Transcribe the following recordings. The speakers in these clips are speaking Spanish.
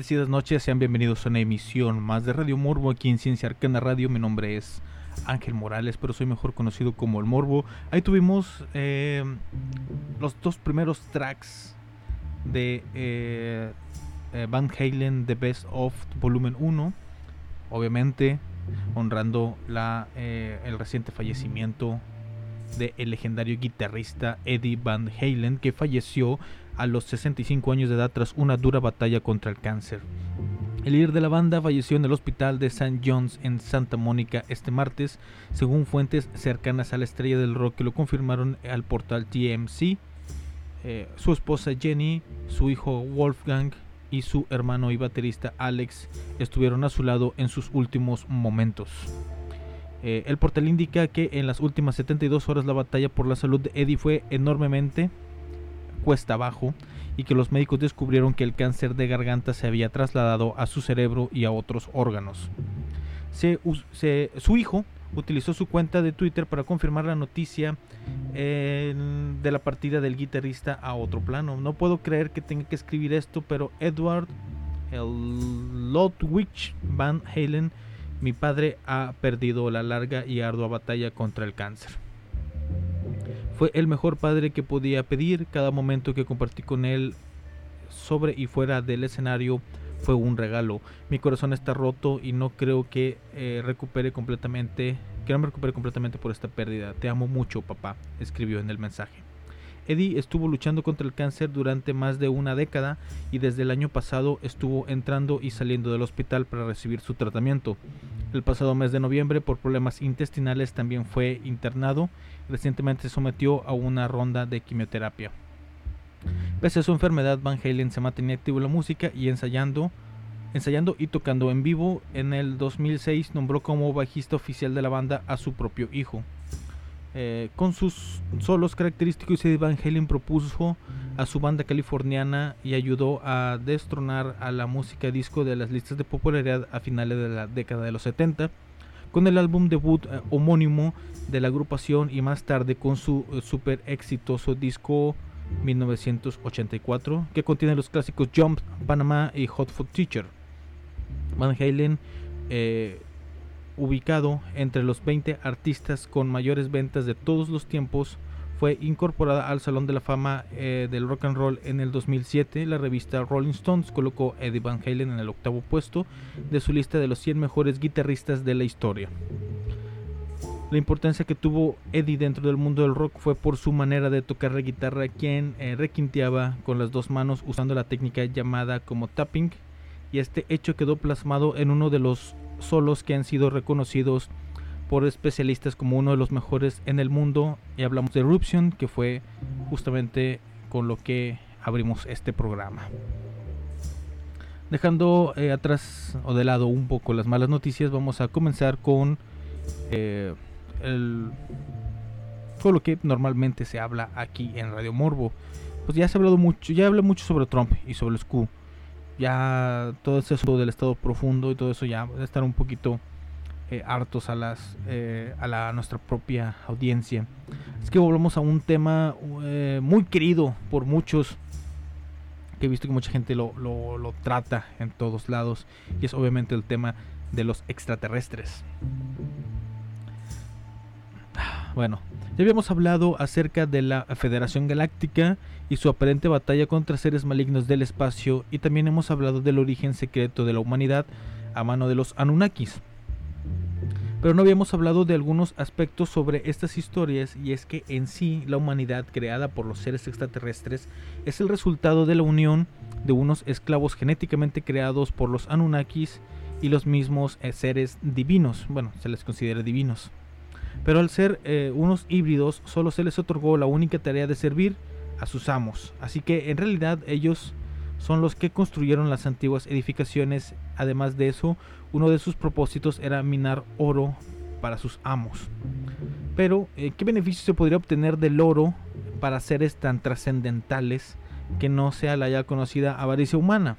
Bendecidas noches, sean bienvenidos a una emisión más de Radio Morbo aquí en Ciencia Arcana Radio. Mi nombre es Ángel Morales, pero soy mejor conocido como El Morbo. Ahí tuvimos eh, los dos primeros tracks de eh, eh, Van Halen The Best of Volumen 1. Obviamente honrando la, el reciente fallecimiento del el legendario guitarrista Eddie Van Halen, que falleció a los 65 años de edad tras una dura batalla contra el cáncer. El líder de la banda falleció en el hospital de St. John's en Santa Mónica este martes, según fuentes cercanas a la estrella del rock que lo confirmaron al portal TMC. Eh, su esposa Jenny, su hijo Wolfgang y su hermano y baterista Alex estuvieron a su lado en sus últimos momentos. Eh, el portal indica que en las últimas 72 horas la batalla por la salud de Eddie fue enormemente cuesta abajo y que los médicos descubrieron que el cáncer de garganta se había trasladado a su cerebro y a otros órganos. su hijo utilizó su cuenta de Twitter para confirmar la noticia de la partida del guitarrista a otro plano. No puedo creer que tenga que escribir esto, pero Edward el Van Halen, mi padre, ha perdido la larga y ardua batalla contra el cáncer. Fue el mejor padre que podía pedir. Cada momento que compartí con él sobre y fuera del escenario fue un regalo. Mi corazón está roto y no creo que eh, recupere completamente, que no me recupere completamente por esta pérdida. Te amo mucho, papá, escribió en el mensaje. Eddie estuvo luchando contra el cáncer durante más de una década y desde el año pasado estuvo entrando y saliendo del hospital para recibir su tratamiento. El pasado mes de noviembre por problemas intestinales también fue internado. Recientemente se sometió a una ronda de quimioterapia. Pese a su enfermedad, Van Halen se mantenía activo en la música y ensayando, ensayando y tocando en vivo. En el 2006 nombró como bajista oficial de la banda a su propio hijo. Eh, con sus solos característicos, Eddie Van Halen propuso a su banda californiana y ayudó a destronar a la música disco de las listas de popularidad a finales de la década de los 70 con el álbum debut eh, homónimo de la agrupación y más tarde con su eh, super exitoso disco 1984 que contiene los clásicos Jump, Panama y Hot Foot Teacher. Van Halen ubicado entre los 20 artistas con mayores ventas de todos los tiempos, fue incorporada al Salón de la Fama eh, del Rock and Roll en el 2007. La revista Rolling Stones colocó a Eddie Van Halen en el octavo puesto de su lista de los 100 mejores guitarristas de la historia. La importancia que tuvo Eddie dentro del mundo del rock fue por su manera de tocar la guitarra, quien eh, requinteaba con las dos manos usando la técnica llamada como tapping, y este hecho quedó plasmado en uno de los solos que han sido reconocidos por especialistas como uno de los mejores en el mundo. Y hablamos de Eruption, que fue justamente con lo que abrimos este programa. Dejando eh, atrás o de lado un poco las malas noticias, vamos a comenzar con eh, el, con lo que normalmente se habla aquí en Radio Morbo. Pues ya se ha hablado mucho, ya habla mucho sobre Trump y sobre los Q ya todo eso del estado profundo y todo eso ya va a estar un poquito eh, hartos a las eh, a la nuestra propia audiencia es que volvemos a un tema eh, muy querido por muchos que he visto que mucha gente lo, lo, lo trata en todos lados y es obviamente el tema de los extraterrestres bueno ya habíamos hablado acerca de la Federación Galáctica y su aparente batalla contra seres malignos del espacio y también hemos hablado del origen secreto de la humanidad a mano de los Anunnakis. Pero no habíamos hablado de algunos aspectos sobre estas historias y es que en sí la humanidad creada por los seres extraterrestres es el resultado de la unión de unos esclavos genéticamente creados por los Anunnakis y los mismos eh, seres divinos, bueno, se les considera divinos. Pero al ser eh, unos híbridos, solo se les otorgó la única tarea de servir a sus amos. Así que en realidad ellos son los que construyeron las antiguas edificaciones. Además de eso, uno de sus propósitos era minar oro para sus amos. Pero, eh, ¿qué beneficio se podría obtener del oro para seres tan trascendentales que no sea la ya conocida avaricia humana?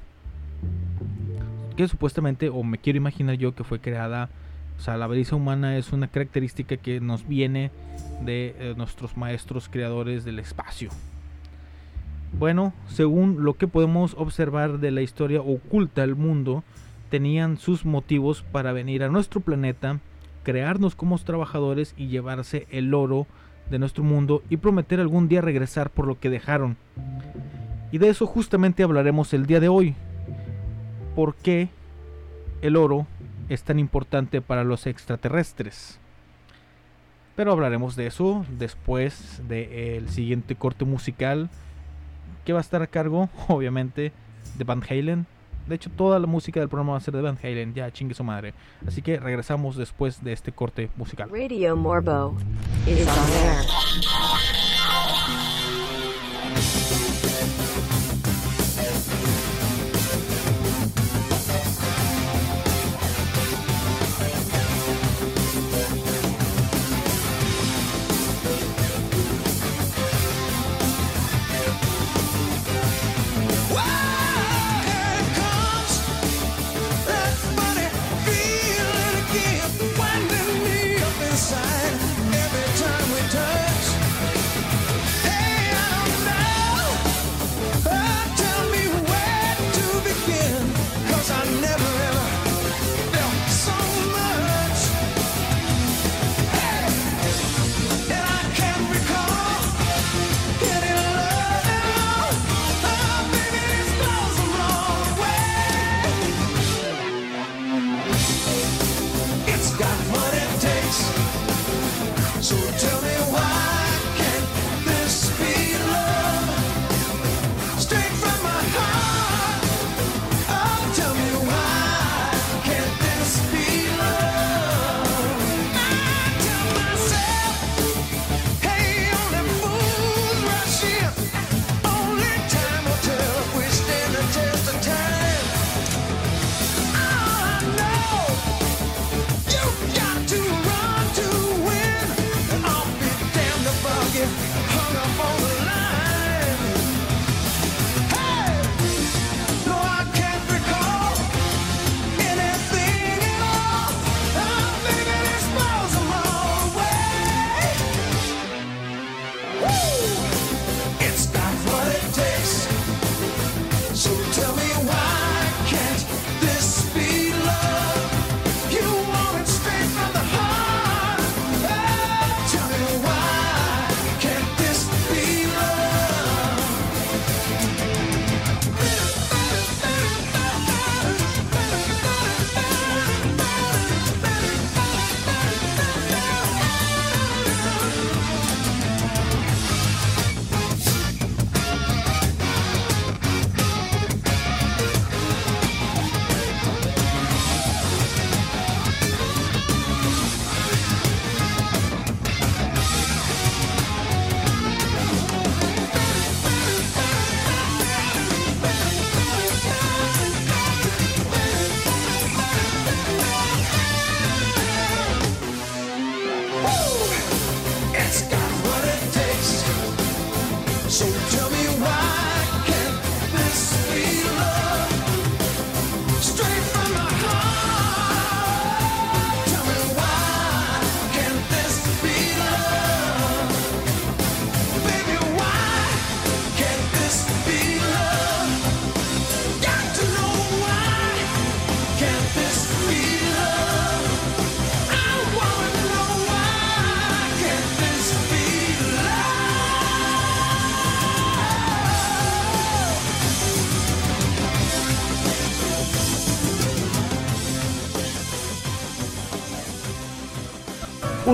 Que supuestamente, o me quiero imaginar yo, que fue creada o sea, la avaricia humana es una característica que nos viene de eh, nuestros maestros creadores del espacio. Bueno, según lo que podemos observar de la historia oculta al mundo, tenían sus motivos para venir a nuestro planeta, crearnos como trabajadores y llevarse el oro de nuestro mundo y prometer algún día regresar por lo que dejaron. Y de eso justamente hablaremos el día de hoy. ¿Por qué el oro es tan importante para los extraterrestres? Pero hablaremos de eso después del siguiente corte musical que va a estar a cargo, obviamente, de Van Halen de hecho, toda la música del programa va a ser de Van Halen. Ya chingue su madre. Así que regresamos después de este corte musical. Radio Morbo is on air.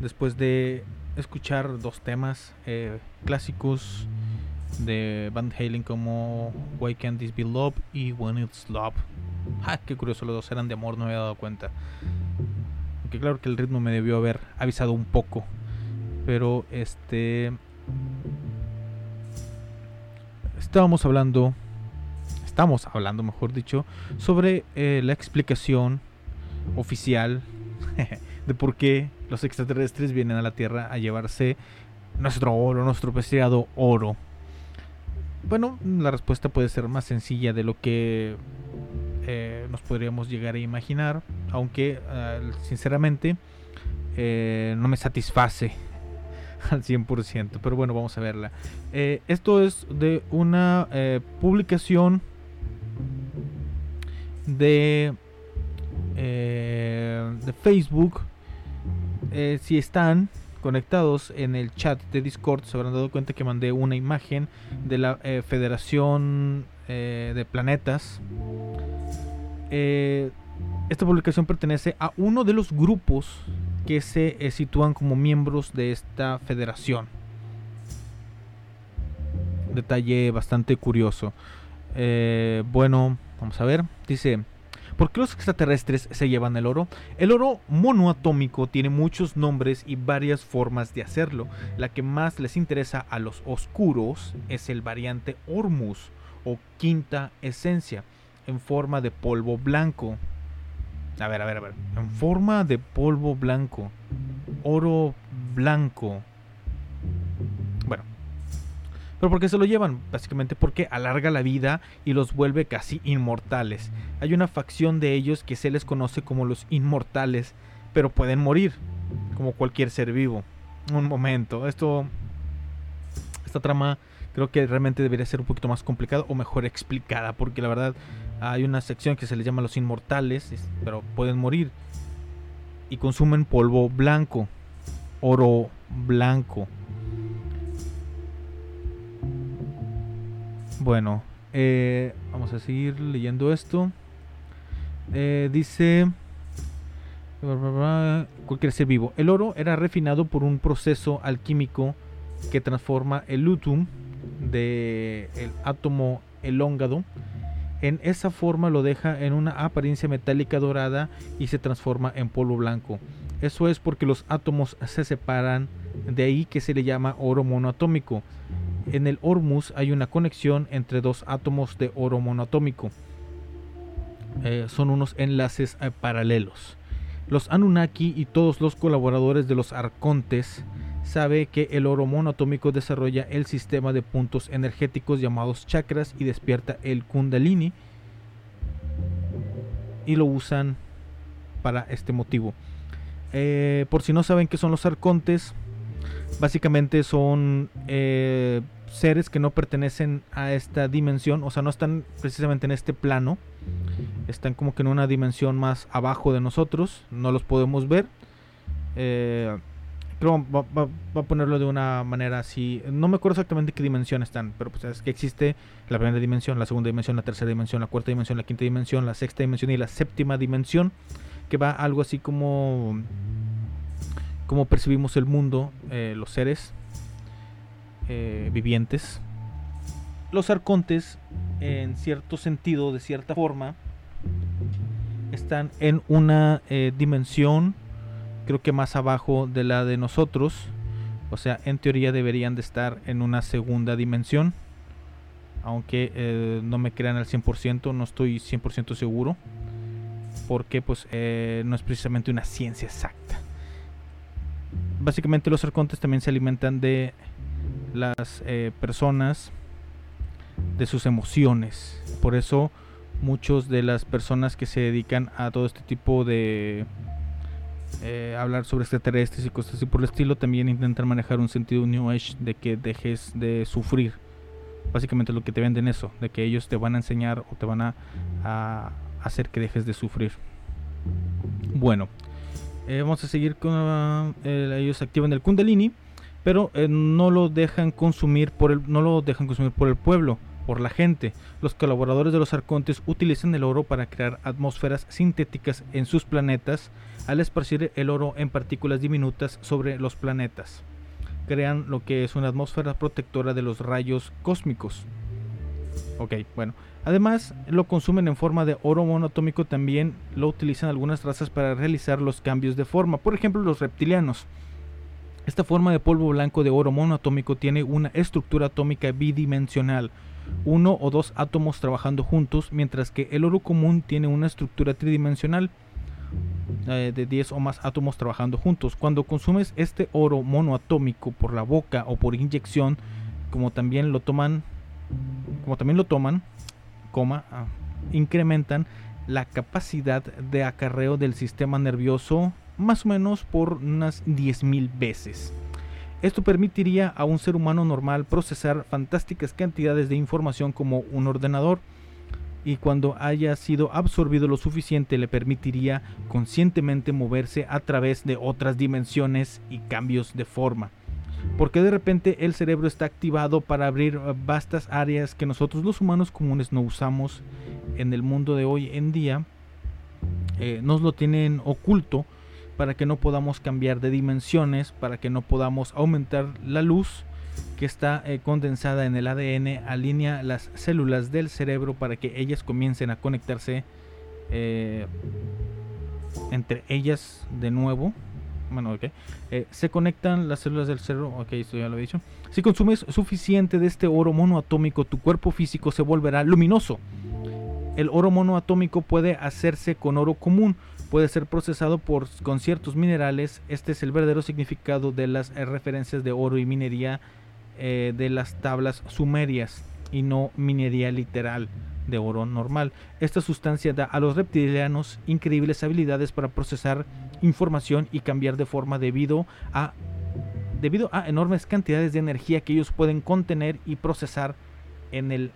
después de escuchar dos temas eh, clásicos de Van Halen como Why Can't This Be Love y When It's Love. Ah, qué curioso, los dos eran de amor, no me había dado cuenta. Aunque claro que el ritmo me debió haber avisado un poco. Pero este... Estábamos hablando, estamos hablando mejor dicho, sobre eh, la explicación oficial de por qué los extraterrestres vienen a la Tierra a llevarse nuestro oro, nuestro preciado oro. Bueno, la respuesta puede ser más sencilla de lo que eh, nos podríamos llegar a imaginar, aunque sinceramente eh, no me satisface al 100%, pero bueno, vamos a verla. Eh, esto es de una publicación de, de Facebook. Eh, si están conectados en el chat de Discord, se habrán dado cuenta que mandé una imagen de la eh, Federación eh, de Planetas. Esta publicación pertenece a uno de los grupos que se sitúan como miembros de esta federación. Detalle bastante curioso. Bueno, vamos a ver. Dice, ¿por qué los extraterrestres se llevan el oro? El oro monoatómico tiene muchos nombres y varias formas de hacerlo. La que más les interesa a los oscuros es el variante Hormuz o quinta esencia en forma de polvo blanco. A ver, a ver, a ver. En forma de polvo blanco. Oro blanco. ¿Pero por qué se lo llevan? Básicamente porque alarga la vida y los vuelve casi inmortales. Hay una facción de ellos que se les conoce como los inmortales, pero pueden morir, como cualquier ser vivo. Un momento, esto... Esta trama creo que realmente debería ser un poquito más complicada o mejor explicada, porque la verdad hay una sección que se les llama los inmortales, es- pero pueden morir y consumen polvo blanco, oro blanco. Bueno, eh, vamos a seguir leyendo esto. Eh, dice cualquier ser vivo. El oro era refinado por un proceso alquímico que transforma el lutum de el átomo elongado en esa forma lo deja en una apariencia metálica dorada y se transforma en polvo blanco. Eso es porque los átomos se separan, de ahí que se le llama oro monoatómico. En el Hormuz hay una conexión entre dos átomos de oro monoatómico. Eh, son unos enlaces eh, paralelos. Los Anunnaki y todos los colaboradores de los arcontes sabe que el oro monoatómico desarrolla el sistema de puntos energéticos llamados chakras y despierta el kundalini y lo usan para este motivo. Eh, por si no saben qué son los arcontes, básicamente son eh, seres que no pertenecen a esta dimensión, o sea, no están precisamente en este plano, están como que en una dimensión más abajo de nosotros, no los podemos ver. Eh, creo va, a ponerlo de una manera así. No me acuerdo exactamente qué dimensión están, pero pues es que existe la primera dimensión, la segunda dimensión, la tercera dimensión, la cuarta dimensión, la quinta dimensión, la sexta dimensión y la séptima dimensión, que va algo así como como percibimos el mundo, eh, los seres eh, vivientes. Los arcontes, en cierto sentido, de cierta forma, están en una eh, dimensión creo que más abajo de la de nosotros. O sea, en teoría deberían de estar en una segunda dimensión. Aunque no me crean al 100%, no estoy 100% seguro. Porque pues no es precisamente una ciencia exacta. Básicamente los arcontes también se alimentan de las eh, personas, de sus emociones. Por eso muchos de las personas que se dedican a todo este tipo de eh, hablar sobre extraterrestres y cosas así por el estilo, también intentan manejar un sentido New Age de que dejes de sufrir. Básicamente lo que te venden eso, de que ellos te van a enseñar o te van a, a hacer que dejes de sufrir. Bueno, eh, vamos a seguir con el- ellos activan el Kundalini, pero eh, no lo dejan consumir por el no lo dejan consumir por el pueblo por la gente. Los colaboradores de los arcontes utilizan el oro para crear atmósferas sintéticas en sus planetas al esparcir el oro en partículas diminutas sobre los planetas. Crean lo que es una atmósfera protectora de los rayos cósmicos. Ok, bueno. Además, lo consumen en forma de oro monoatómico. También lo utilizan algunas razas para realizar los cambios de forma. Por ejemplo, los reptilianos. Esta forma de polvo blanco de oro monoatómico tiene una estructura atómica bidimensional, uno o dos átomos trabajando juntos, mientras que el oro común tiene una estructura tridimensional eh, de 10 o más átomos trabajando juntos. Cuando consumes este oro monoatómico por la boca o por inyección, como también lo toman, como también lo toman, coma, ah, incrementan la capacidad de acarreo del sistema nervioso más o menos por unas 10.000 veces. Esto permitiría a un ser humano normal procesar fantásticas cantidades de información como un ordenador y cuando haya sido absorbido lo suficiente le permitiría conscientemente moverse a través de otras dimensiones y cambios de forma. Porque de repente el cerebro está activado para abrir vastas áreas que nosotros los humanos comunes no usamos en el mundo de hoy en día. Eh, nos lo tienen oculto para que no podamos cambiar de dimensiones, para que no podamos aumentar la luz que está eh, condensada en el ADN, alinea las células del cerebro para que ellas comiencen a conectarse eh, entre ellas de nuevo. Bueno. Eh, se conectan las células del cerebro. Ok, ya lo he dicho. Si consumes suficiente de este oro monoatómico, tu cuerpo físico se volverá luminoso. El oro monoatómico puede hacerse con oro común, puede ser procesado con ciertos minerales. Este es el verdadero significado de las eh, referencias de oro y minería eh, de las tablas sumerias y no minería literal de oro normal. Esta sustancia da a los reptilianos increíbles habilidades para procesar información y cambiar de forma debido a debido a enormes cantidades de energía que ellos pueden contener y procesar en el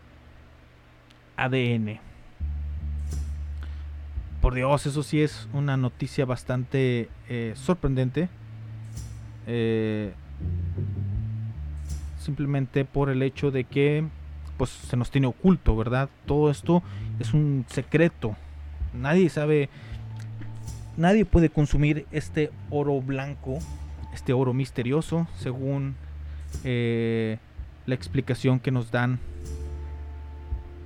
ADN por Dios, eso sí es una noticia bastante eh, sorprendente. Eh, simplemente por el hecho de que pues se nos tiene oculto, ¿verdad? Todo esto es un secreto. Nadie sabe, nadie puede consumir este oro blanco, este oro misterioso, según eh, la explicación que nos dan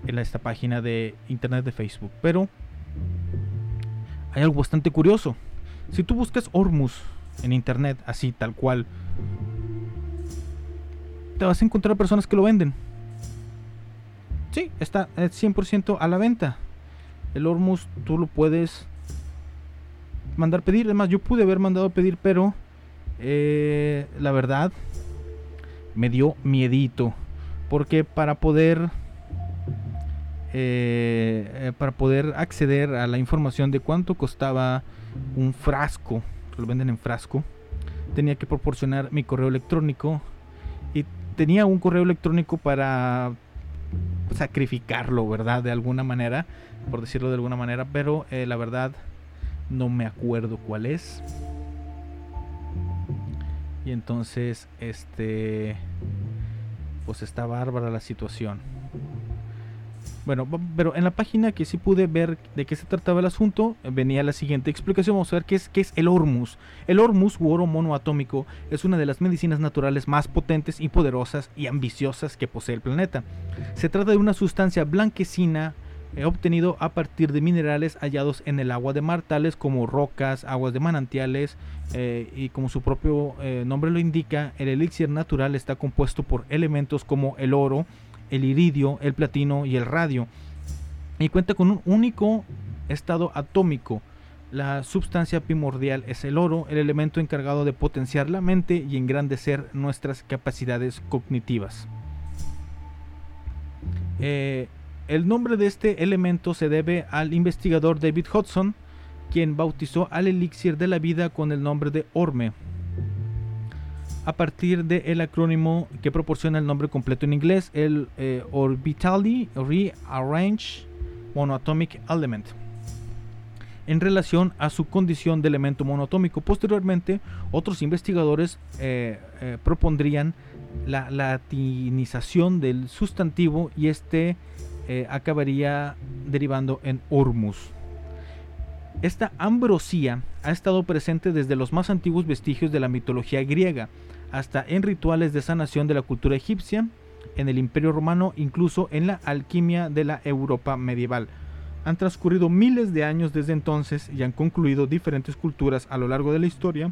en esta página de internet de Facebook. Pero hay algo bastante curioso. Si tú buscas Ormus en internet, así tal cual, te vas a encontrar personas que lo venden. Sí, está 100% a la venta. El Ormus tú lo puedes mandar pedir. Además, yo pude haber mandado pedir, pero eh, la verdad me dio miedito. Porque para poder eh, eh, para poder acceder a la información de cuánto costaba un frasco, lo venden en frasco, tenía que proporcionar mi correo electrónico y tenía un correo electrónico para sacrificarlo, ¿verdad? De alguna manera, por decirlo de alguna manera, pero eh, la verdad no me acuerdo cuál es. Y entonces, este, pues está bárbara la situación. Bueno, pero en la página que sí pude ver de qué se trataba el asunto, venía la siguiente explicación. Vamos a ver qué es, es el Hormus. El Hormus, u oro monoatómico, es una de las medicinas naturales más potentes y poderosas y ambiciosas que posee el planeta. Se trata de una sustancia blanquecina eh, obtenido a partir de minerales hallados en el agua de mar, tales como rocas, aguas de manantiales, eh, y como su propio eh, nombre lo indica, el elixir natural está compuesto por elementos como el oro, el iridio, el platino y el radio. Y cuenta con un único estado atómico. La sustancia primordial es el oro, el elemento encargado de potenciar la mente y engrandecer nuestras capacidades cognitivas. Eh, el nombre de este elemento se debe al investigador David Hudson, quien bautizó al elixir de la vida con el nombre de Orme a partir del acrónimo que proporciona el nombre completo en inglés, el eh, Orbitally Rearranged Monoatomic Element, en relación a su condición de elemento monoatómico. Posteriormente, otros investigadores eh, eh, propondrían la latinización del sustantivo y este eh, acabaría derivando en Hormuz. Esta ambrosía ha estado presente desde los más antiguos vestigios de la mitología griega hasta en rituales de sanación de la cultura egipcia, en el Imperio Romano, incluso en la alquimia de la Europa medieval. Han transcurrido miles de años desde entonces y han concluido diferentes culturas a lo largo de la historia,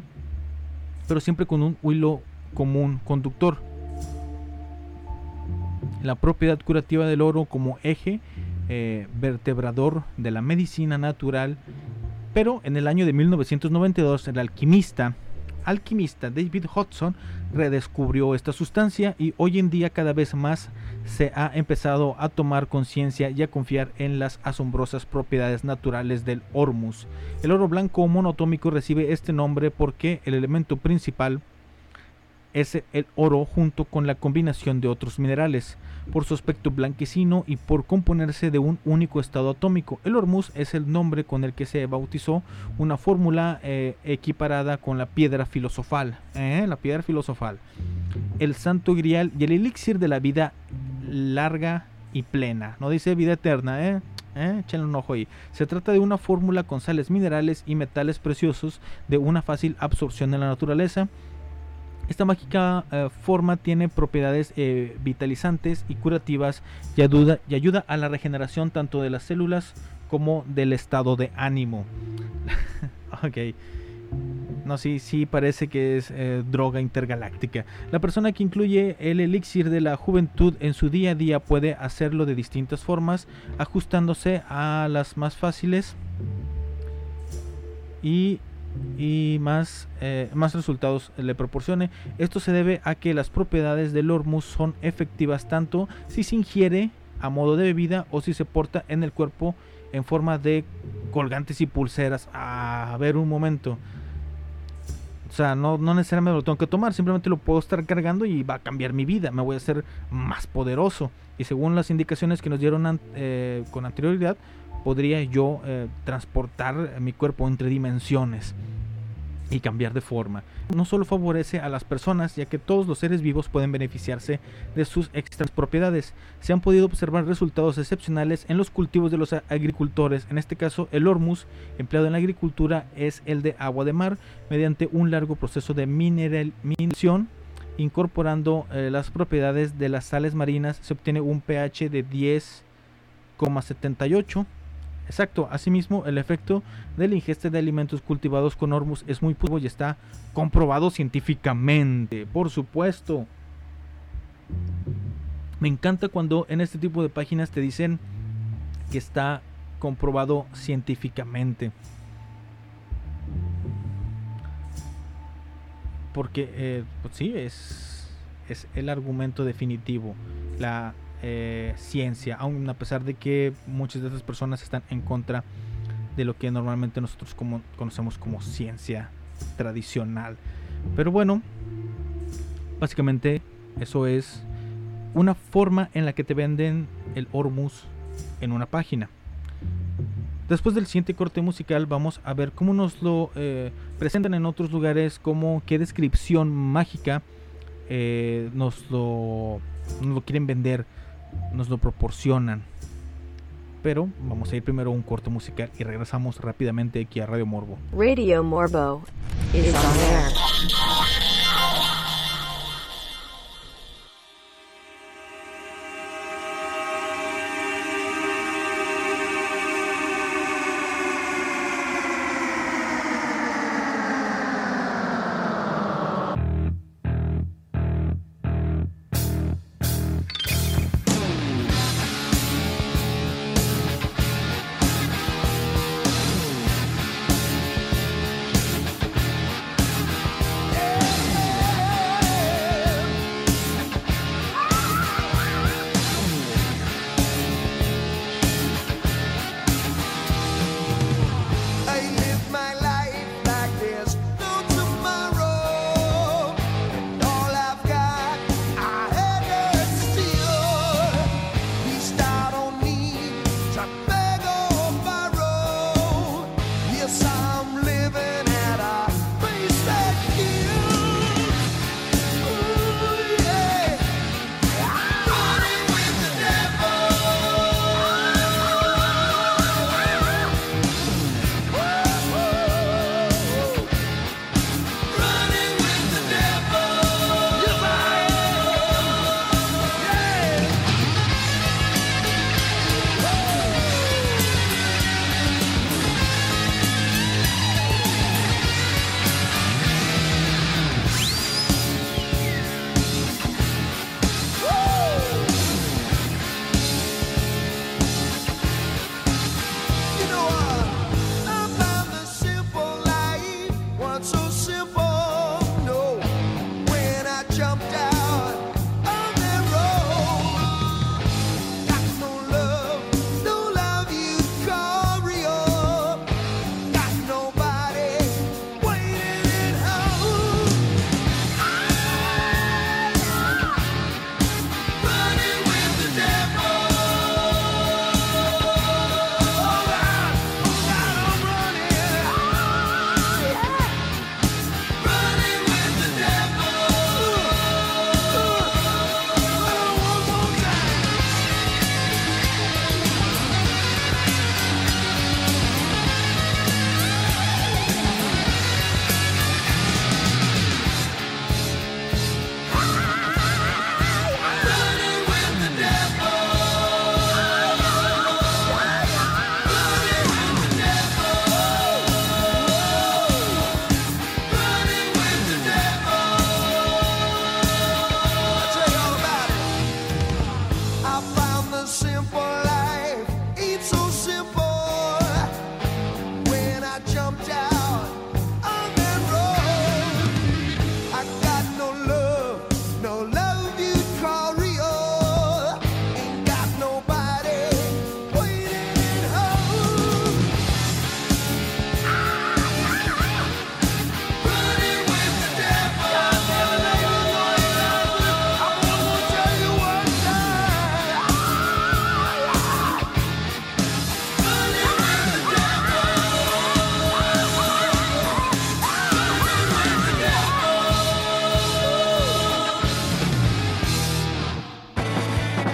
pero siempre con un hilo común conductor. La propiedad curativa del oro como eje eh, vertebrador de la medicina natural, pero en el año de 1992 el alquimista alquimista David Hudson redescubrió esta sustancia y hoy en día cada vez más se ha empezado a tomar conciencia y a confiar en las asombrosas propiedades naturales del Hormuz. El oro blanco monotómico recibe este nombre porque el elemento principal es el oro junto con la combinación de otros minerales, por su aspecto blanquecino y por componerse de un único estado atómico. El Hormuz es el nombre con el que se bautizó una fórmula eh, equiparada con la piedra filosofal. ¿eh? La piedra filosofal. El santo grial y el elixir de la vida larga y plena. No dice vida eterna, ¿eh? ¿Eh? Échenle un ojo ahí. Se trata de una fórmula con sales minerales y metales preciosos de una fácil absorción en la naturaleza esta mágica eh, forma tiene propiedades eh, vitalizantes y curativas y ayuda, a la regeneración tanto de las células como del estado de ánimo. ok. No, sí, sí parece que es eh, droga intergaláctica. La persona que incluye el elixir de la juventud en su día a día puede hacerlo de distintas formas, ajustándose a las más fáciles y y más, eh, más resultados le proporcione. Esto se debe a que las propiedades del hormuz son efectivas tanto si se ingiere a modo de bebida o si se porta en el cuerpo en forma de colgantes y pulseras. a ver un momento. O sea, no, no necesariamente lo tengo que tomar, simplemente lo puedo estar cargando y va a cambiar mi vida, me voy a hacer más poderoso. Y según las indicaciones que nos dieron eh, con anterioridad, podría yo eh, transportar mi cuerpo entre dimensiones y cambiar de forma. No solo favorece a las personas, ya que todos los seres vivos pueden beneficiarse de sus extras propiedades. Se han podido observar resultados excepcionales en los cultivos de los agricultores. En este caso, el hormus empleado en la agricultura es el de agua de mar, mediante un largo proceso de mineralización. Incorporando eh, las propiedades de las sales marinas, se obtiene un pH de 10,78 Exacto, asimismo el efecto de la ingesta de alimentos cultivados con hormus es muy puro y está comprobado científicamente, por supuesto. Me encanta cuando en este tipo de páginas te dicen que está comprobado científicamente. Porque, eh, pues sí, es, es el argumento definitivo. La eh, ciencia, aun a pesar de que muchas de esas personas están en contra de lo que normalmente nosotros conocemos como ciencia tradicional. Pero bueno, básicamente eso es una forma en la que te venden el Hormuz en una página. Después del siguiente corte musical vamos a ver cómo nos lo eh, presentan en otros lugares, como qué descripción mágica eh, nos lo quieren vender nos lo proporcionan. Pero vamos a ir primero a un corte musical y regresamos rápidamente aquí a Radio Morbo. Radio Morbo is on air.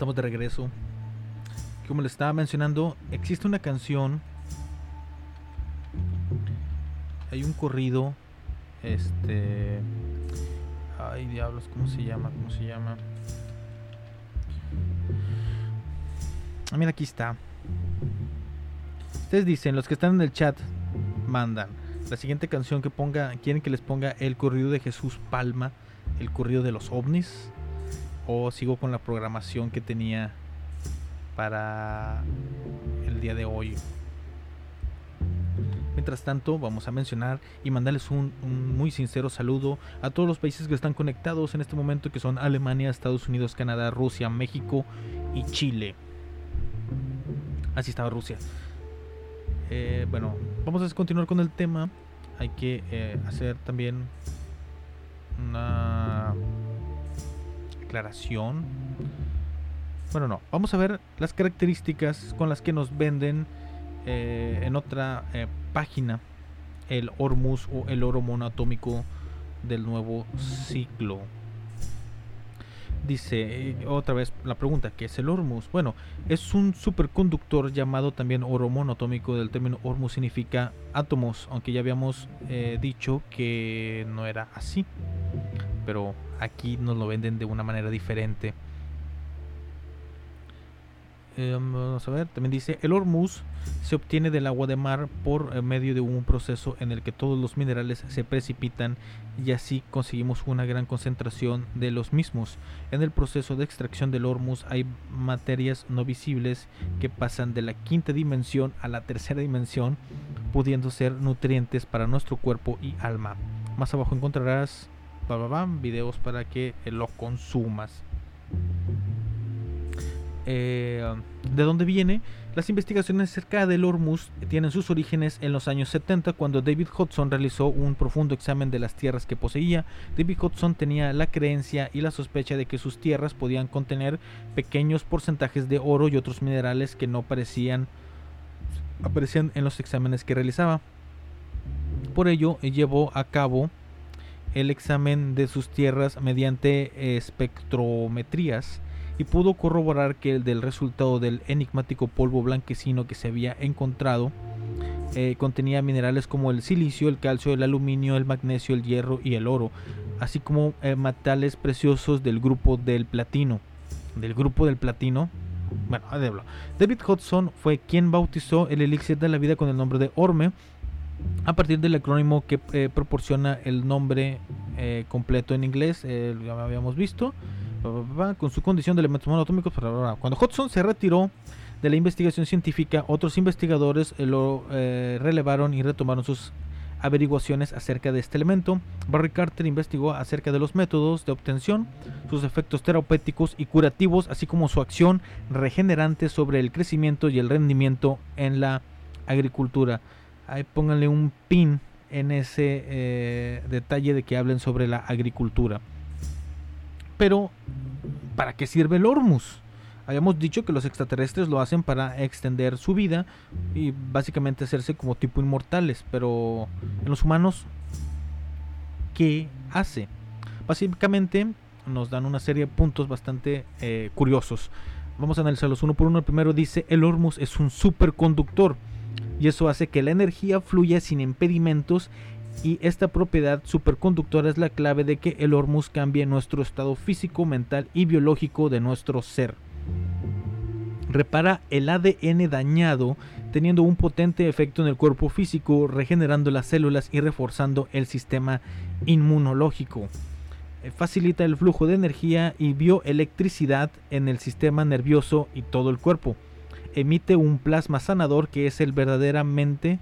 Estamos de regreso. Como les estaba mencionando, existe una canción. Hay un corrido. Este. Ay, diablos, ¿cómo se llama? ¿Cómo se llama? Ah, mira, aquí está. Ustedes dicen, los que están en el chat mandan. La siguiente canción que ponga, quieren que les ponga el corrido de Jesús Palma, el corrido de los ovnis, o sigo con la programación que tenía para el día de hoy. Mientras tanto, vamos a mencionar y mandarles un, muy sincero saludo a todos los países que están conectados en este momento, que son Alemania, Estados Unidos, Canadá, Rusia, México y Chile. Así estaba Rusia. Eh, bueno, vamos a continuar con el tema. Hay que eh, hacer también una Bueno, no. Vamos a ver las características con las que nos venden eh, en otra eh, página el Hormuz o el oro monoatómico del nuevo ciclo. Dice eh, otra vez la pregunta, ¿qué es el Hormuz? Bueno, es un superconductor llamado también oro monoatómico. Del término Hormuz significa átomos, aunque ya habíamos dicho que no era así. Pero aquí nos lo venden de una manera diferente. Eh, vamos a ver, también dice, el Hormuz se obtiene del agua de mar por eh, medio de un proceso en el que todos los minerales se precipitan y así conseguimos una gran concentración de los mismos. En el proceso de extracción del Hormuz hay materias no visibles que pasan de la quinta dimensión a la tercera dimensión, pudiendo ser nutrientes para nuestro cuerpo y alma. Más abajo encontrarás videos para que eh, lo consumas. Eh, ¿De dónde viene? Las investigaciones acerca del Hormuz tienen sus orígenes en los años 70 cuando David Hudson realizó un profundo examen de las tierras que poseía. David Hudson tenía la creencia y la sospecha de que sus tierras podían contener pequeños porcentajes de oro y otros minerales que no parecían aparecían en los exámenes que realizaba. Por ello, llevó a cabo el examen de sus tierras mediante espectrometrías y pudo corroborar que el del resultado del enigmático polvo blanquecino que se había encontrado eh, contenía minerales como el silicio, el calcio, el aluminio, el magnesio, el hierro y el oro, así como eh, metales preciosos del grupo del platino. Del grupo del platino. Bueno. David Hudson fue quien bautizó el elixir de la vida con el nombre de Orme, a partir del acrónimo que eh, proporciona el nombre eh, completo en inglés, eh, lo habíamos visto, con su condición de elementos monoatómicos. Cuando Hudson se retiró de la investigación científica, otros investigadores eh, lo relevaron y retomaron sus averiguaciones acerca de este elemento. Barry Carter investigó acerca de los métodos de obtención, sus efectos terapéuticos y curativos, así como su acción regenerante sobre el crecimiento y el rendimiento en la agricultura. Ahí pónganle un pin en ese eh, detalle de que hablen sobre la agricultura. Pero, ¿para qué sirve el Hormuz? Habíamos dicho que los extraterrestres lo hacen para extender su vida y básicamente hacerse como tipo inmortales. Pero en los humanos, ¿qué hace? Básicamente nos dan una serie de puntos bastante eh, curiosos. Vamos a analizarlos uno por uno. El primero dice, el Hormuz es un superconductor y eso hace que la energía fluya sin impedimentos y esta propiedad superconductora es la clave de que el Hormuz cambie nuestro estado físico, mental y biológico de nuestro ser. Repara el ADN dañado teniendo un potente efecto en el cuerpo físico, regenerando las células y reforzando el sistema inmunológico. Eh, Facilita el flujo de energía y bioelectricidad en el sistema nervioso y todo el cuerpo emite un plasma sanador que es el verdaderamente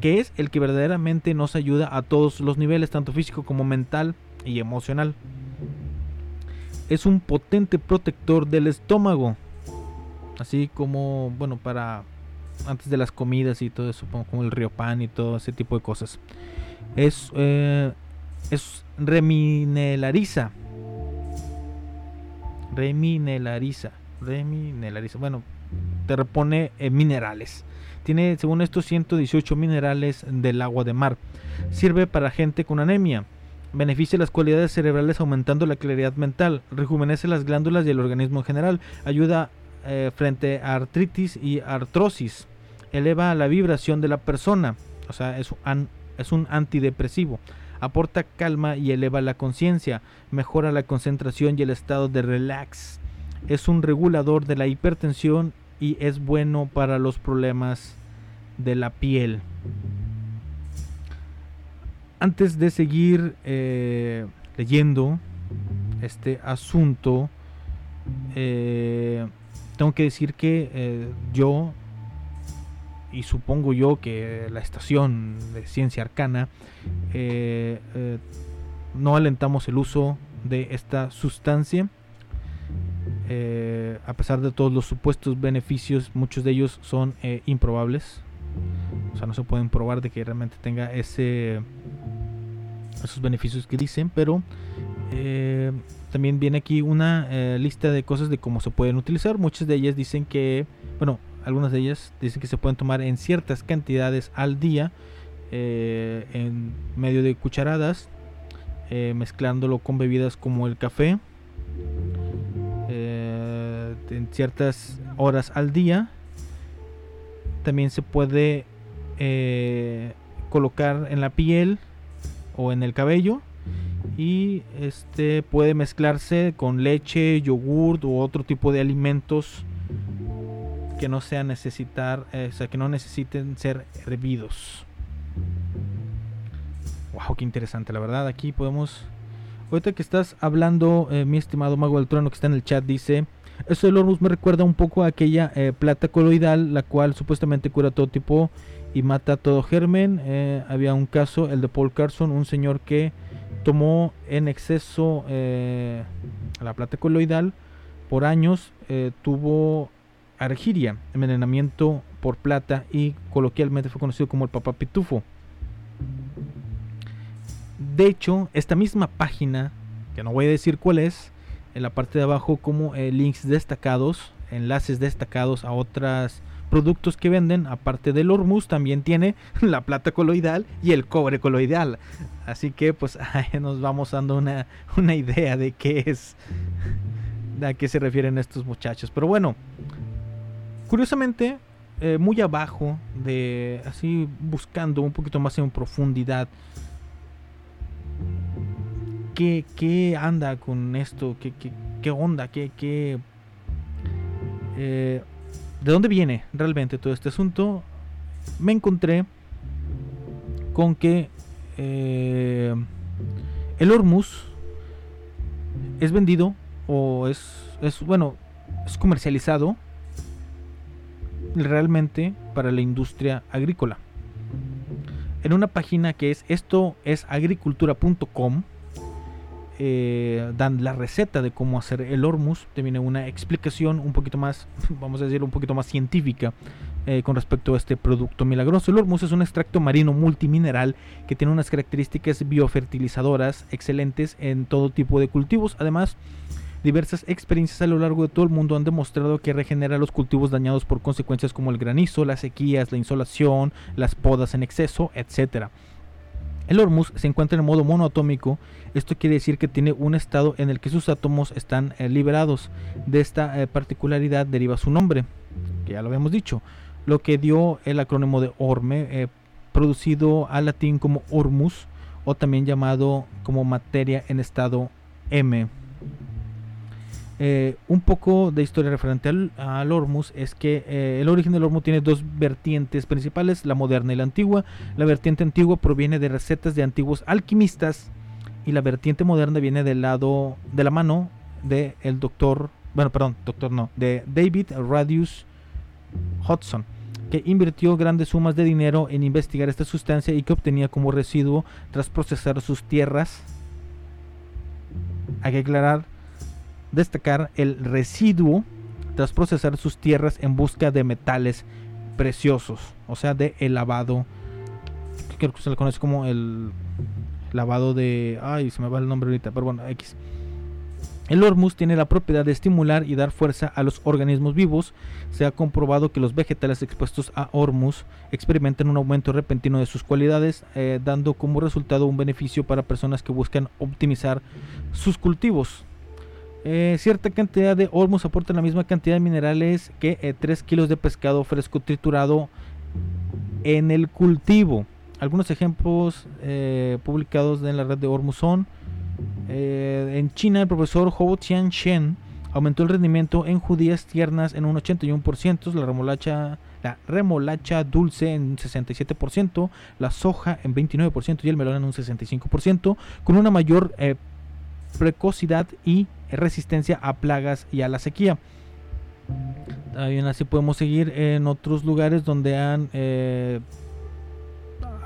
que es el que verdaderamente nos ayuda a todos los niveles, tanto físico como mental y emocional. Es un potente protector del estómago, así como, bueno, para antes de las comidas y todo eso, como el riopan y todo ese tipo de cosas. Es, eh, es reminelariza. Reminelariza. Reminelariza. Bueno, te repone eh, minerales. Tiene, según esto, 118 minerales del agua de mar. Sirve para gente con anemia. Beneficia las cualidades cerebrales aumentando la claridad mental. Rejuvenece las glándulas y el organismo en general. Ayuda eh, frente a artritis y artrosis. Eleva la vibración de la persona. O sea, es un, es un antidepresivo. Aporta calma y eleva la conciencia. Mejora la concentración y el estado de relax. Es un regulador de la hipertensión y es bueno para los problemas de la piel. Antes de seguir eh, leyendo este asunto, eh, tengo que decir que eh, yo, y supongo yo que la estación de ciencia arcana, no alentamos el uso de esta sustancia. Eh, a pesar de todos los supuestos beneficios, muchos de ellos son eh, improbables. O sea, no se pueden probar de que realmente tenga ese esos beneficios que dicen, pero eh, también viene aquí una lista de cosas de cómo se pueden utilizar. Muchas de ellas dicen que, bueno, algunas de ellas dicen que se pueden tomar en ciertas cantidades al día, en medio de cucharadas, mezclándolo con bebidas como el café, en ciertas horas al día. También se puede eh, colocar en la piel o en el cabello y este puede mezclarse con leche, yogur u otro tipo de alimentos que no sean necesitar, eh, o sea, que no necesiten ser hervidos. Wow, qué interesante, la verdad. Aquí podemos. Ahorita que estás hablando, eh, mi estimado Mago del Trono que está en el chat, dice: Eso del Ormus me recuerda un poco a aquella eh, plata coloidal, la cual supuestamente cura todo tipo y mata todo germen. Eh, había un caso, el de Paul Carson, un señor que tomó en exceso eh, la plata coloidal por años, tuvo argiria, envenenamiento por plata y coloquialmente fue conocido como el papá pitufo. De hecho, esta misma página, que no voy a decir cuál es, en la parte de abajo como eh, links destacados, enlaces destacados a otros productos que venden, aparte del Hormuz, también tiene la plata coloidal y el cobre coloidal. Así que pues ahí nos vamos dando una, una idea de qué es, de a qué se refieren estos muchachos. Pero bueno, curiosamente, eh, muy abajo de, así buscando un poquito más en profundidad, ¿qué, qué anda con esto? ¿Qué, qué, qué onda? ¿Qué, qué, eh, ¿De dónde viene realmente todo este asunto? Me encontré con que eh, el Hormuz es vendido o es, es bueno, es comercializado realmente para la industria agrícola. En una página que es esto es agricultura.com eh, dan la receta de cómo hacer el hormus. Te viene una explicación un poquito más, vamos a decir, un poquito más científica eh, con respecto a este producto milagroso. El hormus es un extracto marino multimineral que tiene unas características biofertilizadoras excelentes en todo tipo de cultivos. Además, diversas experiencias a lo largo de todo el mundo han demostrado que regenera los cultivos dañados por consecuencias como el granizo, las sequías, la insolación, las podas en exceso, etcétera. El Hormuz se encuentra en modo monoatómico, esto quiere decir que tiene un estado en el que sus átomos están eh, liberados. De esta eh, particularidad deriva su nombre, que ya lo habíamos dicho, lo que dio el acrónimo de Orme, eh, producido al latín como Hormus, o también llamado como materia en estado M. Eh, un poco de historia referente al, al es que eh, el origen del Hormuz tiene dos vertientes principales, la moderna y la antigua. La vertiente antigua proviene de recetas de antiguos alquimistas y la vertiente moderna viene del lado de la mano de el doctor, bueno, perdón, doctor no, de David Radius Hodgson, que invirtió grandes sumas de dinero en investigar esta sustancia y que obtenía como residuo tras procesar sus tierras. Hay que aclarar destacar el residuo tras procesar sus tierras en busca de metales preciosos, o sea, de el lavado, creo que se le conoce como el lavado de, ay, se me va el nombre ahorita, pero bueno, X. El Hormuz tiene la propiedad de estimular y dar fuerza a los organismos vivos. Se ha comprobado que los vegetales expuestos a Hormuz experimentan un aumento repentino de sus cualidades, eh, dando como resultado un beneficio para personas que buscan optimizar sus cultivos. Eh, cierta cantidad de Hormuz aporta la misma cantidad de minerales que eh, 3 kilos de pescado fresco triturado en el cultivo. Algunos ejemplos eh, publicados en la red de Hormuz son eh, en China el profesor Hou Tian-shen aumentó el rendimiento en judías tiernas en un 81%, la remolacha, la remolacha dulce en un 67%, la soja en 29% y el melón en un 65%, con una mayor precocidad y resistencia a plagas y a la sequía. También así podemos seguir en otros lugares donde han eh,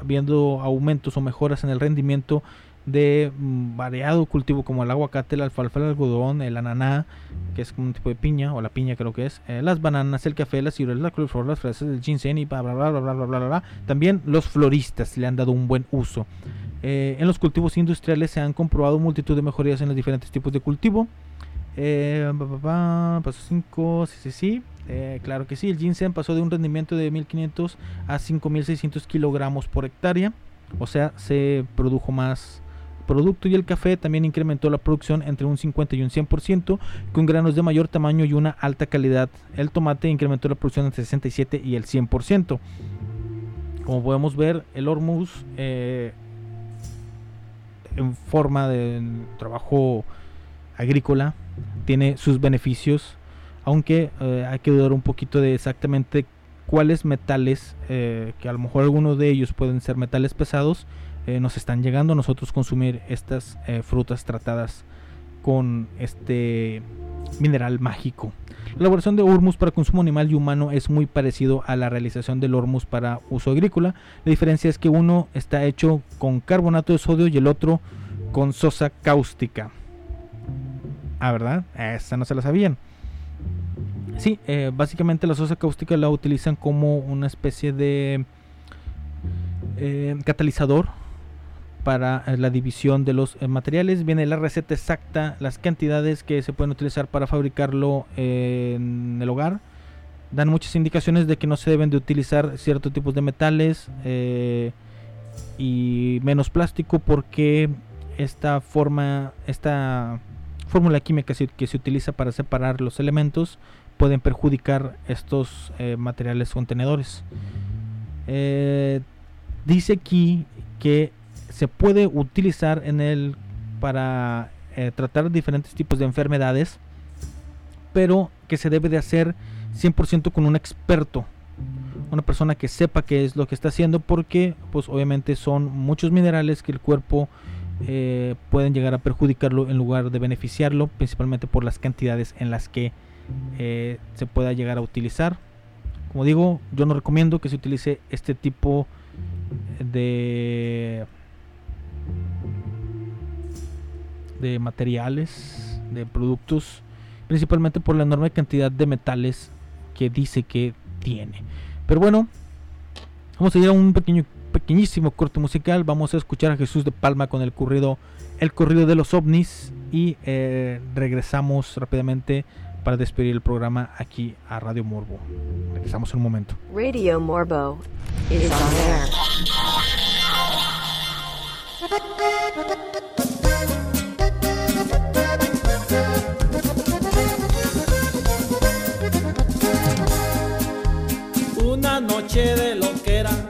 habiendo aumentos o mejoras en el rendimiento de mm, variado cultivo como el aguacate, la alfalfa, el algodón, el ananá, que es como un tipo de piña, o la piña creo que es, eh, las bananas, el café, las ciruelas, la coliflor, las fresas, el ginseng y bla bla bla bla bla bla bla. También los floristas le han dado un buen uso. Eh, en los cultivos industriales se han comprobado multitud de mejorías en los diferentes tipos de cultivo. Eh, pa, pa, pa, paso 5, sí, sí, sí. Eh, claro que sí, el ginseng pasó de un rendimiento de 1500 a 5600 kilogramos por hectárea. O sea, se produjo más producto y el café también incrementó la producción entre un 50 y un 100% con granos de mayor tamaño y una alta calidad. El tomate incrementó la producción entre 67 y el 100%. Como podemos ver, el Hormuz eh, en forma de trabajo agrícola tiene sus beneficios, aunque eh, hay que dudar un poquito de exactamente cuáles metales, eh, que a lo mejor algunos de ellos pueden ser metales pesados, eh, nos están llegando a nosotros consumir estas frutas tratadas con este mineral mágico. La elaboración de hormus para consumo animal y humano es muy parecido a la realización del hormus para uso agrícola. La diferencia es que uno está hecho con carbonato de sodio y el otro con sosa cáustica. Ah, ¿verdad? Esta no se la sabían. Sí, eh, básicamente la sosa cáustica la utilizan como una especie de eh, catalizador para eh, la división de los eh, materiales. Viene la receta exacta, las cantidades que se pueden utilizar para fabricarlo en el hogar. Dan muchas indicaciones de que no se deben de utilizar ciertos tipos de metales eh, y menos plástico porque esta forma, esta fórmula química que se utiliza para separar los elementos pueden perjudicar estos eh, materiales contenedores. Dice aquí que se puede utilizar en el para eh, tratar diferentes tipos de enfermedades, pero que se debe de hacer 100% con un experto, una persona que sepa qué es lo que está haciendo, porque pues obviamente son muchos minerales que el cuerpo eh, pueden llegar a perjudicarlo en lugar de beneficiarlo, principalmente por las cantidades en las que eh, se pueda llegar a utilizar. Como digo, yo no recomiendo que se utilice este tipo de de materiales, de productos, principalmente por la enorme cantidad de metales que dice que tiene. Pero bueno, vamos a ir a un pequeño, pequeñísimo corte musical. Vamos a escuchar a Jesús de Palma con el corrido, el corrido de los ovnis y eh, regresamos rápidamente para despedir el programa aquí a Radio Morbo. Regresamos en un momento. Radio Morbo is on. Noche de loquera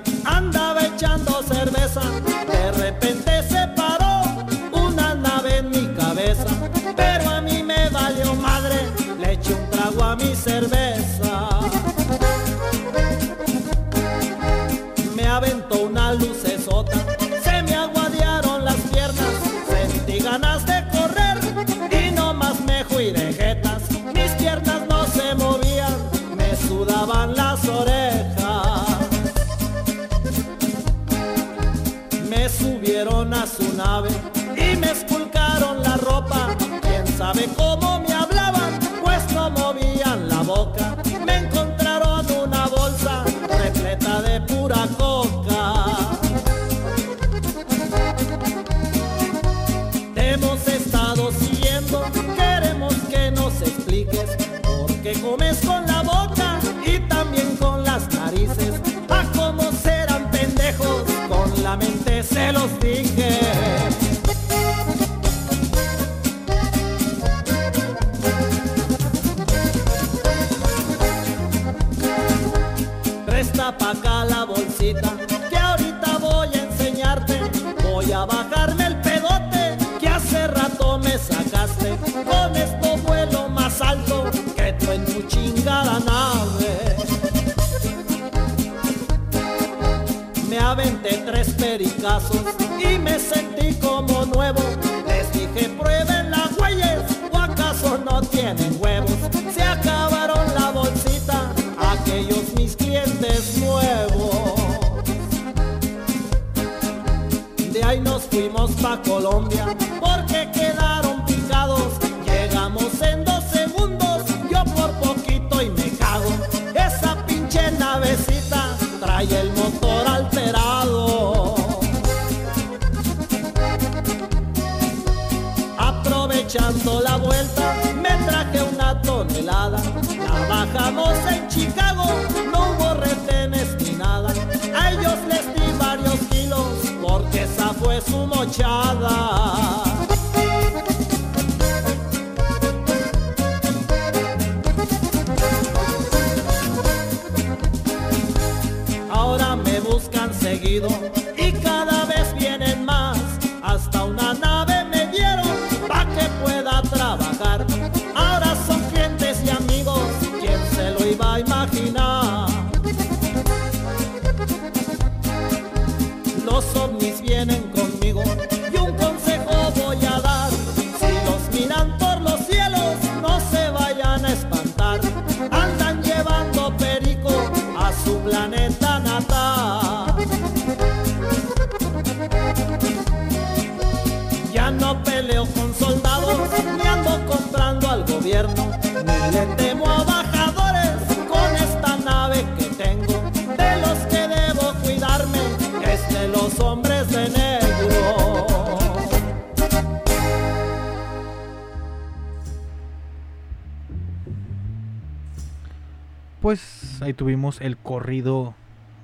Pues ahí tuvimos el corrido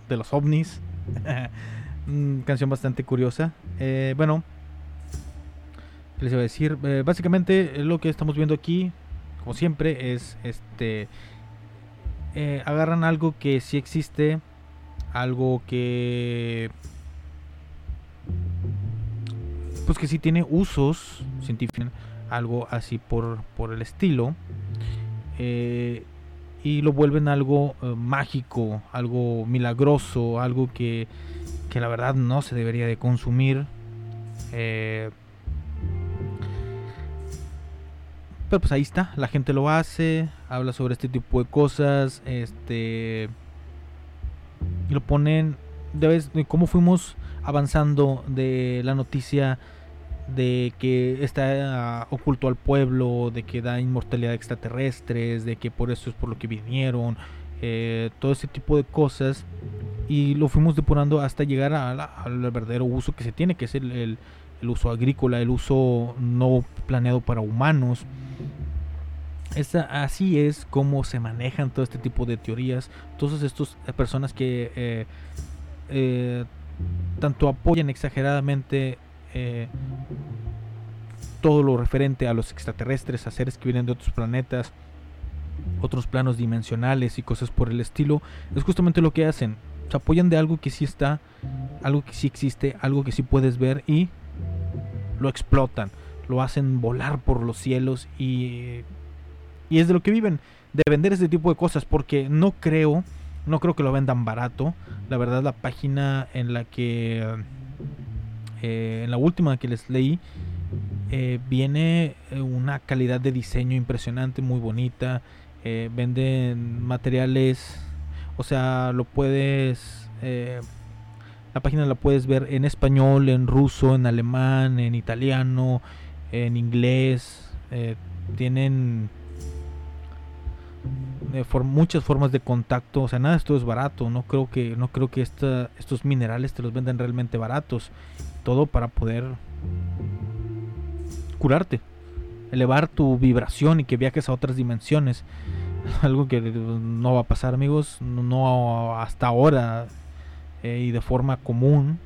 de los ovnis. Mm, Canción bastante curiosa. Eh, bueno, ¿qué les iba a decir? Eh, básicamente eh, lo que estamos viendo aquí, como siempre, es este. eh, agarran algo que sí existe, algo que. Pues que sí tiene usos científicos, algo así por, por el estilo. eh, y lo vuelven algo eh, mágico, algo milagroso, algo que, que la verdad no se debería de consumir. Eh, pues ahí está, la gente lo hace, habla sobre este tipo de cosas, este lo ponen de vez de cómo fuimos avanzando de la noticia de que está ah, oculto al pueblo, de que da inmortalidad extraterrestres, de que por eso es por lo que vinieron, eh, todo ese tipo de cosas. Y lo fuimos depurando hasta llegar al verdadero uso que se tiene, que es el- el uso agrícola, el uso no planeado para humanos. Esta- así es como se manejan todo este tipo de teorías. Todas estas personas que eh, eh, tanto apoyan exageradamente eh, todo lo referente a los extraterrestres, a seres que vienen de otros planetas, otros planos dimensionales y cosas por el estilo, es justamente lo que hacen. Se apoyan de algo que sí está, algo que sí existe, algo que sí puedes ver y lo explotan, lo hacen volar por los cielos y, y es de lo que viven, de vender este tipo de cosas, porque no creo, no creo que lo vendan barato. La verdad, la página en la que, eh, en la última que les leí, eh, viene eh, una calidad de diseño impresionante, muy bonita. venden materiales, o sea, lo puedes, la página la puedes ver en español, en ruso, en alemán, en italiano, en inglés. tienen for- muchas formas de contacto, o sea, nada de esto es barato. No creo que, no creo que esta- estos minerales te los vendan realmente baratos. Todo para poder curarte, elevar tu vibración y que viajes a otras dimensiones. Algo que no va a pasar, amigos, no hasta ahora eh, y de forma común.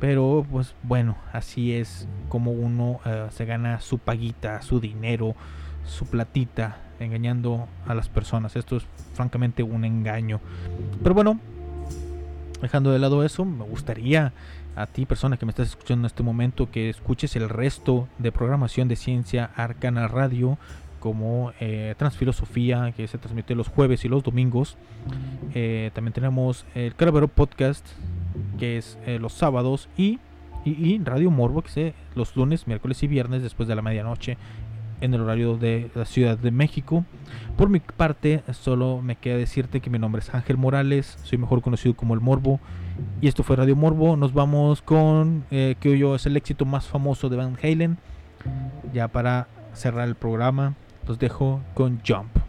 Pero pues bueno, así es como uno eh, se gana su paguita, su dinero, su platita, engañando a las personas. Esto es francamente un engaño. Pero bueno, dejando de lado eso, me gustaría a ti, persona que me estás escuchando en este momento, que escuches el resto de programación de Ciencia Arcana Radio, como eh, Transfilosofía, que se transmite los jueves y los domingos. Eh, también tenemos el Calavero Podcast, que es eh, los sábados, y, y, y Radio Morbo, que es los lunes, miércoles y viernes después de la medianoche en el horario de la Ciudad de México. Por mi parte, solo me queda decirte que mi nombre es Ángel Morales, soy mejor conocido como el Morbo. Y esto fue Radio Morbo. Nos vamos con eh, que yo es el éxito más famoso de Van Halen. Ya para cerrar el programa, los dejo con Jump.